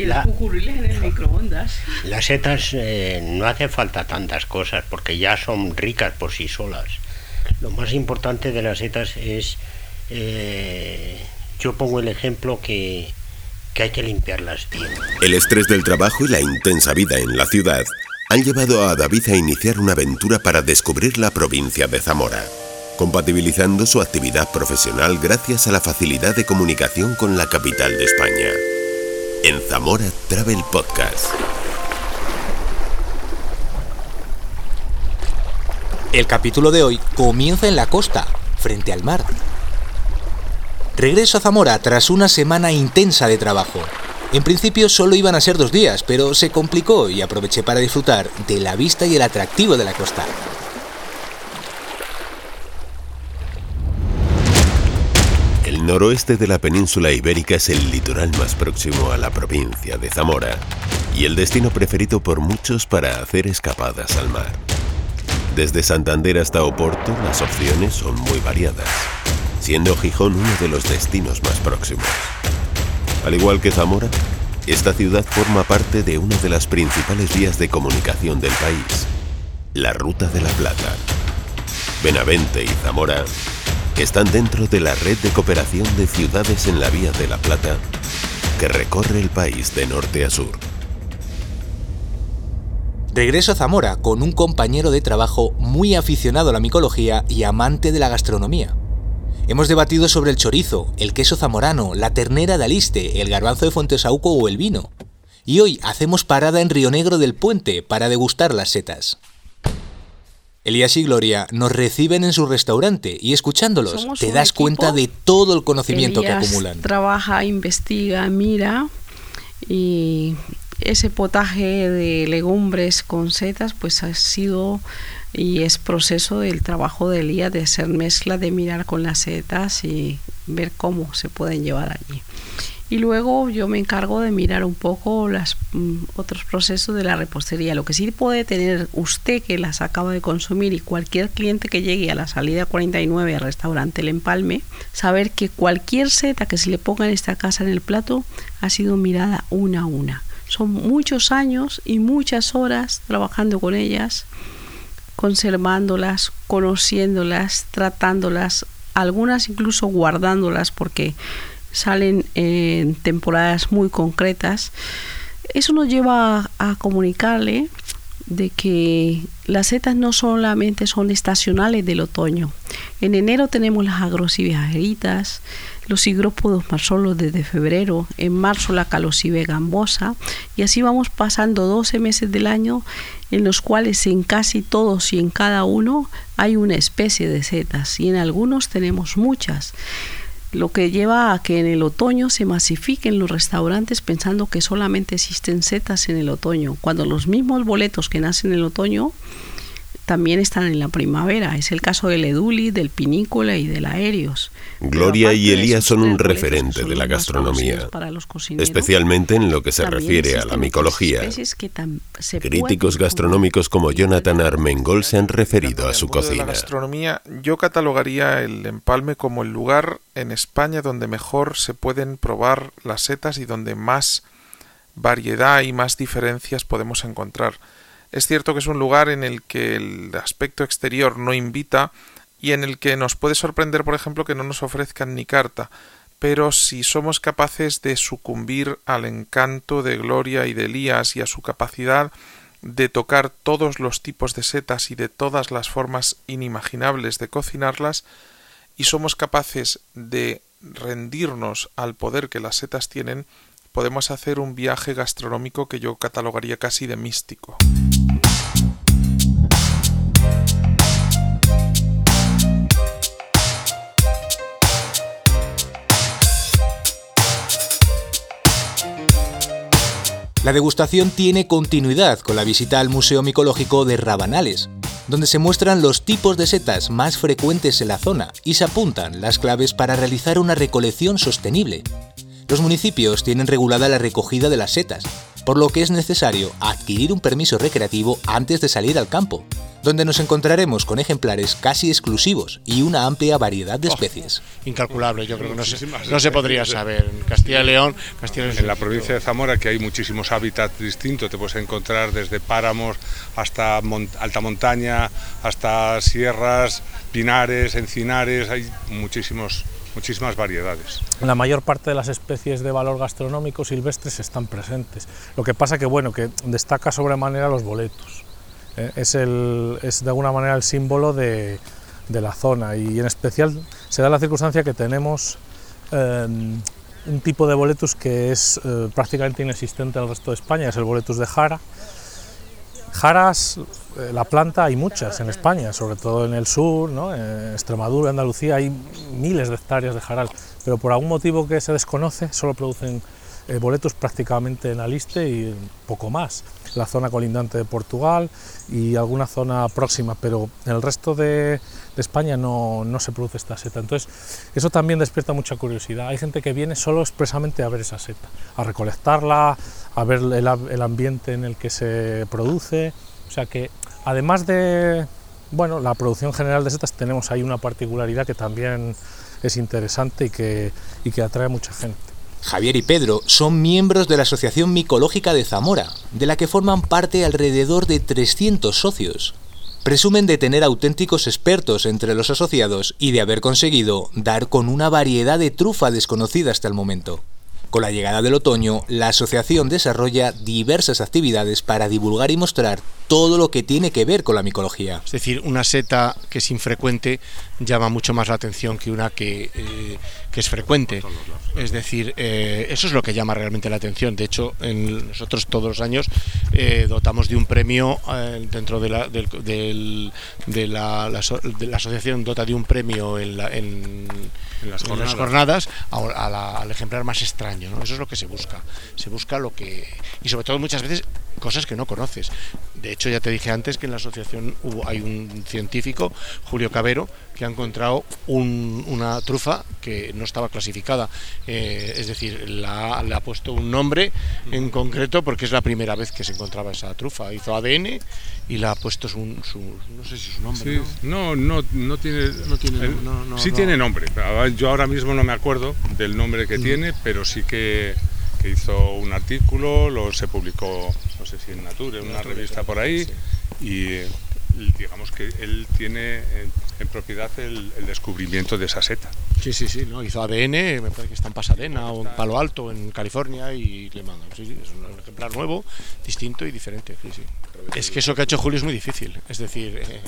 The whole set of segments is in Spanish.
Y las cucuriles en el microondas. Las setas eh, no hace falta tantas cosas porque ya son ricas por sí solas. Lo más importante de las setas es, eh, yo pongo el ejemplo que, que hay que limpiarlas bien. El estrés del trabajo y la intensa vida en la ciudad han llevado a David a iniciar una aventura para descubrir la provincia de Zamora, compatibilizando su actividad profesional gracias a la facilidad de comunicación con la capital de España. En Zamora Travel Podcast. El capítulo de hoy comienza en la costa, frente al mar. Regreso a Zamora tras una semana intensa de trabajo. En principio solo iban a ser dos días, pero se complicó y aproveché para disfrutar de la vista y el atractivo de la costa. Noroeste de la península ibérica es el litoral más próximo a la provincia de Zamora y el destino preferido por muchos para hacer escapadas al mar. Desde Santander hasta Oporto las opciones son muy variadas, siendo Gijón uno de los destinos más próximos. Al igual que Zamora, esta ciudad forma parte de una de las principales vías de comunicación del país, la Ruta de la Plata. Benavente y Zamora están dentro de la red de cooperación de ciudades en la Vía de la Plata que recorre el país de norte a sur. Regreso a Zamora con un compañero de trabajo muy aficionado a la micología y amante de la gastronomía. Hemos debatido sobre el chorizo, el queso zamorano, la ternera de Aliste, el garbanzo de Fontesauco o el vino. Y hoy hacemos parada en Río Negro del Puente para degustar las setas. Elías y Gloria nos reciben en su restaurante y escuchándolos Somos te das cuenta de todo el conocimiento Elías que acumulan. Trabaja, investiga, mira y ese potaje de legumbres con setas pues ha sido y es proceso del trabajo de Elías de hacer mezcla, de mirar con las setas y ver cómo se pueden llevar allí. Y luego yo me encargo de mirar un poco los otros procesos de la repostería. Lo que sí puede tener usted que las acaba de consumir y cualquier cliente que llegue a la salida 49 al restaurante El Empalme, saber que cualquier seta que se le ponga en esta casa en el plato ha sido mirada una a una. Son muchos años y muchas horas trabajando con ellas, conservándolas, conociéndolas, tratándolas, algunas incluso guardándolas porque salen en temporadas muy concretas. Eso nos lleva a, comunicarle de que las setas no solamente son estacionales del otoño. En enero tenemos las agrosibejeritas, los higrópodos marsolos desde febrero, en marzo la calocibe gambosa y así vamos pasando 12 meses del año en los cuales en casi todos y en cada uno hay una especie de setas y en algunos tenemos muchas lo que lleva a que en el otoño se masifiquen los restaurantes pensando que solamente existen setas en el otoño, cuando los mismos boletos que nacen en el otoño también están en la primavera. Es el caso del eduli, del pinícola y del aéreos. Gloria y Elías son un referente de la gastronomía, especialmente en lo que se refiere a la micología. Críticos gastronómicos como Jonathan Armengol se han referido a su cocina. La gastronomía, yo catalogaría el empalme como el lugar en España donde mejor se pueden probar las setas y donde más variedad y más diferencias podemos encontrar. Es cierto que es un lugar en el que el aspecto exterior no invita y en el que nos puede sorprender, por ejemplo, que no nos ofrezcan ni carta, pero si somos capaces de sucumbir al encanto de Gloria y de Elías y a su capacidad de tocar todos los tipos de setas y de todas las formas inimaginables de cocinarlas, y somos capaces de rendirnos al poder que las setas tienen, podemos hacer un viaje gastronómico que yo catalogaría casi de místico. La degustación tiene continuidad con la visita al Museo Micológico de Rabanales, donde se muestran los tipos de setas más frecuentes en la zona y se apuntan las claves para realizar una recolección sostenible. Los municipios tienen regulada la recogida de las setas, por lo que es necesario adquirir un permiso recreativo antes de salir al campo, donde nos encontraremos con ejemplares casi exclusivos y una amplia variedad de oh, especies. incalculable, yo creo que no se, no se podría saber. En Castilla y León, Castilla en la provincia de Zamora, que hay muchísimos hábitats distintos, te puedes encontrar desde páramos hasta alta montaña, hasta sierras, pinares, encinares, hay muchísimos muchísimas variedades. La mayor parte de las especies de valor gastronómico silvestres están presentes. Lo que pasa que bueno, que destaca sobremanera los boletos. ¿eh? es, el, es de alguna manera el símbolo de, de, la zona y en especial se da la circunstancia que tenemos em, un tipo de boletus que es eh, prácticamente inexistente en el resto de España, es el boletus de jara. Jaras, eh, la planta hay muchas en España, sobre todo en el sur, ¿no? en Extremadura, Andalucía, hay miles de hectáreas de jaral, pero por algún motivo que se desconoce solo producen eh, boletos prácticamente en Aliste y poco más, la zona colindante de Portugal y alguna zona próxima, pero en el resto de, España no, se produce esta seta. Entonces, eso también despierta mucha curiosidad. Hay gente que viene solo expresamente a ver esa seta, a recolectarla, a ver el, el ambiente en el que se produce. O sea que, además de bueno, la producción general de setas, tenemos ahí una particularidad que también es interesante y que, y que atrae a mucha gente. Javier y Pedro son miembros de la Asociación Micológica de Zamora, de la que forman parte alrededor de 300 socios. Presumen de tener auténticos expertos entre los asociados y de haber conseguido dar con una variedad de trufa desconocida hasta el momento. Con la llegada del otoño, la asociación desarrolla diversas actividades para divulgar y mostrar todo lo que tiene que ver con la micología. Es decir, una seta que es infrecuente llama mucho más la atención que una que, eh, es frecuente. Es decir, eh, eso es lo que llama realmente la atención. De hecho, en nosotros todos los años eh, dotamos de un premio dentro de la, de, la, asociación dota de un premio en, las, jornadas, al ejemplar más extraño. Eso es lo que se busca. Se busca lo que... Y sobre todo muchas veces cosas que no conoces. De hecho, ya te dije antes que en la asociación hubo, hay un científico, Julio Cabero, que ha encontrado una trufa que no estaba clasificada. Eh, es decir, la, le ha puesto un nombre en concreto porque es la primera vez que se encontraba esa trufa. Hizo ADN y le ha puesto su, no sé si su nombre. ¿no? no, no, tiene. No tiene sí tiene nombre. Yo ahora mismo no me acuerdo del nombre que tiene, pero sí que que hizo un artículo, lo se publicó, no sé si en Nature, en una revista por ahí, y digamos que él tiene en, propiedad el, descubrimiento de esa seta. Sí, sí, sí, ¿no? hizo ADN, me parece que está en Pasadena o en Palo Alto, en California, y le mandan. Sí, sí, es un ejemplar nuevo, distinto y diferente. Sí, sí. Es que eso que ha hecho Julio es muy difícil, es decir, eh,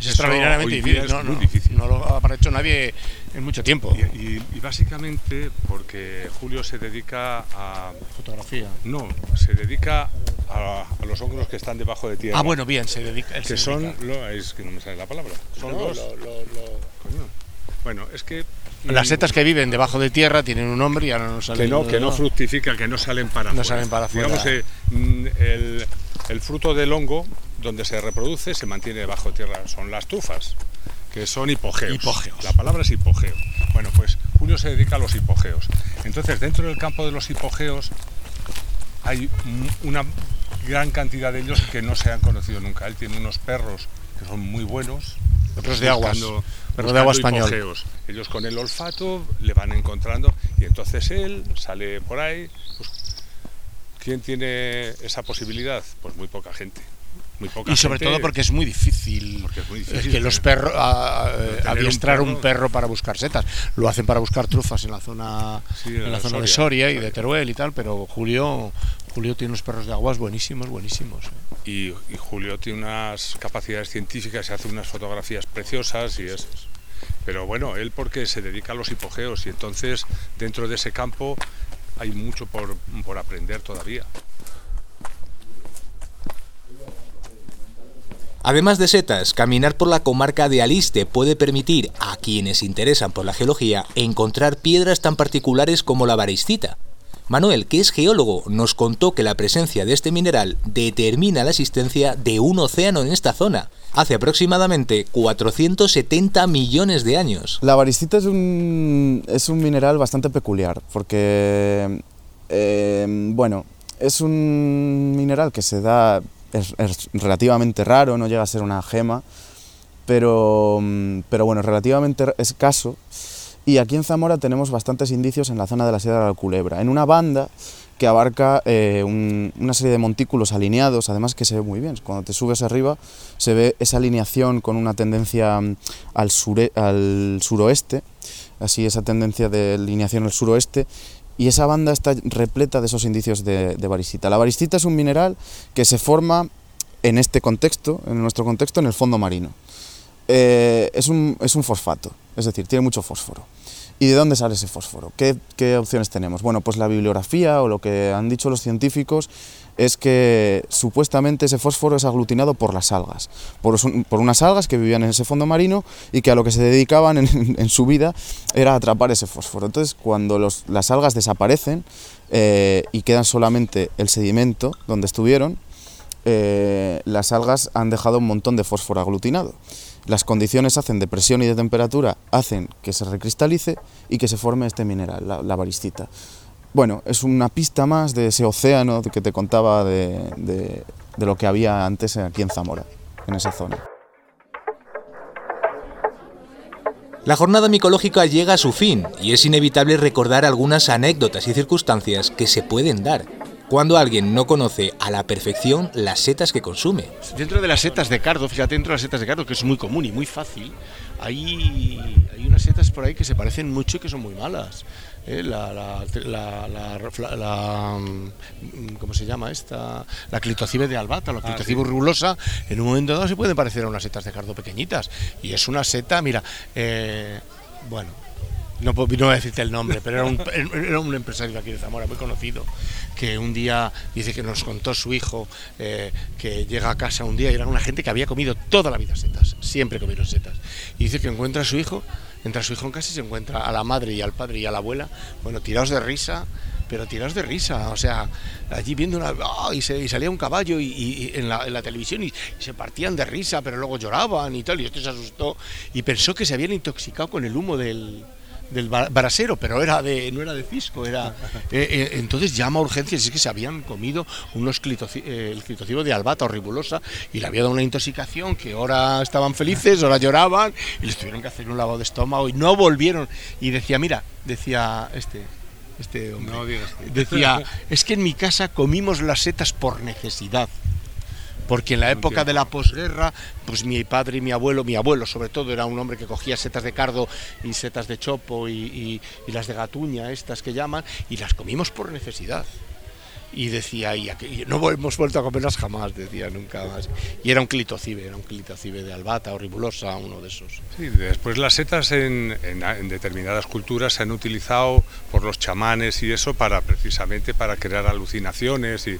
es extraordinariamente difícil. no, no, lo ha hecho nadie en mucho tiempo. Y, básicamente porque Julio se dedica a... Fotografía. No, se dedica a, los hongos que están debajo de tierra. Ah, bueno, bien, se dedica... Que son... Lo, es que no me sale la palabra. Son los... Bueno, es que las setas que viven debajo de tierra tienen un nombre y ahora no salen. Que no, que no fructifican, que no salen para no salen para afuera. Digamos, eh, mm, el, el fruto del hongo, donde se reproduce, se mantiene debajo de tierra. Son las trufas, que son hipogeos. hipogeos. La palabra es hipogeo. Bueno, pues Julio se dedica a los hipogeos. Entonces, dentro del campo de los hipogeos hay una gran cantidad de ellos que no se han conocido nunca. Él tiene unos perros que son muy buenos. Perros de aguas. Perros de agua español. Ellos con el olfato le van encontrando y entonces él sale por ahí, pues, ¿Quién tiene esa posibilidad? Pues muy poca gente. Muy poca y sobre todo porque es muy difícil, que los perros adiestrar un perro. para buscar setas. Lo hacen para buscar trufas en la zona, en la, zona de Soria y de Teruel y tal, pero Julio Julio tiene unos perros de aguas buenísimos, buenísimos. ¿eh? Y, y, Julio tiene unas capacidades científicas y hace unas fotografías preciosas y es. Pero bueno, él porque se dedica a los hipogeos y entonces dentro de ese campo hay mucho por, por aprender todavía. Además de setas, caminar por la comarca de Aliste puede permitir a quienes interesan por la geología encontrar piedras tan particulares como la varistita. Manuel, que es geólogo, nos contó que la presencia de este mineral determina la existencia de un océano en esta zona, hace aproximadamente 470 millones de años. La varistita es un, es un mineral bastante peculiar, porque, eh, bueno, es un mineral que se da es, relativamente raro, no llega a ser una gema, pero, mm, pero bueno, relativamente escaso. Y aquí en Zamora tenemos bastantes indicios en la zona de la Sierra de la Culebra, en una banda que abarca eh, una serie de montículos alineados, además que se ve muy bien. Cuando te subes arriba se ve esa alineación con una tendencia mm, al, al suroeste, así esa tendencia de alineación al suroeste, y esa banda está repleta de esos indicios de, de. La varicita es un mineral que se forma en este contexto, en nuestro contexto, en el fondo marino. Eh, es, un, es un fosfato, es decir, tiene mucho fósforo. ¿Y de dónde sale ese fósforo? ¿Qué, ¿Qué, opciones tenemos? Bueno, pues la bibliografía o lo que han dicho los científicos es que supuestamente ese fósforo es aglutinado por las algas, por, unas algas que vivían en ese fondo marino y que a lo que se dedicaban en, su vida era atrapar ese fósforo. Entonces, cuando las algas desaparecen eh, y quedan solamente el sedimento donde estuvieron, eh, las algas han dejado un montón de fósforo aglutinado. Las condiciones hacen de presión y de temperatura, hacen que se recristalice y que se forme este mineral, la, varistita. Bueno, es una pista más de ese océano que te contaba de, de lo que había antes aquí en Zamora, en esa zona. La jornada micológica llega a su fin y es inevitable recordar algunas anécdotas y circunstancias que se pueden dar cuando alguien no conoce a la perfección las setas que consume. Dentro de las setas de cardo, fíjate, dentro de las setas de cardo, que es muy común y muy fácil, hay, hay unas setas por ahí que se parecen mucho y que son muy malas. ¿eh? La, la, mm, ¿cómo se llama esta? La clitocibe de albata, la ah, clitocibe rulosa, en un momento dado se pueden parecer a unas setas de cardo pequeñitas. Y es una seta, mira, eh, bueno, no, no voy a decirte el nombre, pero era un, era un empresario aquí de Zamora muy conocido, que un día dice que nos contó su hijo eh, que llega a casa un día y era una gente que había comido toda la vida setas, siempre comieron setas. Y dice que encuentra a su hijo, entra a su hijo en casa y se encuentra a la madre y al padre y a la abuela, bueno, tirados de risa, pero tirados de risa, o sea, allí viendo una... ¡ah! y, se, salía un caballo y, en, la, televisión y, se partían de risa, pero luego lloraban y tal, y este se asustó y pensó que se habían intoxicado con el humo del, del brasero, pero era de, no era de Cisco, era eh, eh, entonces llama a urgencias, es que se habían comido unos eh, el clitocibo de albata o ribulosa y le había dado una intoxicación que ahora estaban felices, ahora lloraban y les tuvieron que hacer un lavado de estómago y no volvieron. Y decía, mira, decía este este hombre, decía, es que en mi casa comimos las setas por necesidad porque en la época de la posguerra, pues mi padre y mi abuelo, mi abuelo sobre todo, era un hombre que cogía setas de cardo y setas de chopo y, las de gatuña, estas que llaman, y las comimos por necesidad y decía, y, no hemos vuelto a comerlas jamás, decía, nunca más. Y era un clitocibe, era un clitocibe de albata o ribulosa, uno de esos. Sí, después las setas en, en, determinadas culturas se han utilizado por los chamanes y eso para precisamente para crear alucinaciones y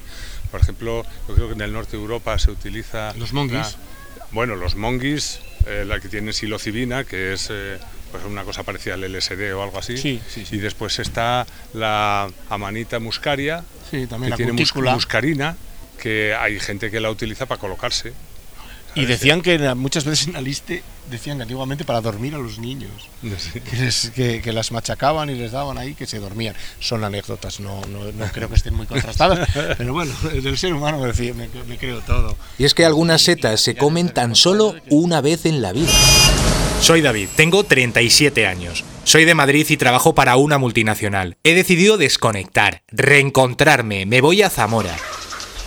por ejemplo, yo creo que en el norte de Europa se utiliza... Los monguis. bueno, los monguis, eh, la que tiene psilocibina, que es eh, pues una cosa parecida al LSD o algo así. Sí, sí, Y después está la amanita muscaria, también que tiene muscarina, que hay gente que la utiliza para colocarse. Y decían que muchas veces en Aliste decían que antiguamente para dormir a los niños, que, que, las machacaban y les daban ahí que se dormían. Son anécdotas, no, no, creo que estén muy contrastadas, pero bueno, del ser humano me, me, creo todo. Y es que algunas setas se comen tan solo una vez en la vida. Soy David, tengo 37 años. Soy de Madrid y trabajo para una multinacional. He decidido desconectar, reencontrarme, me voy a Zamora.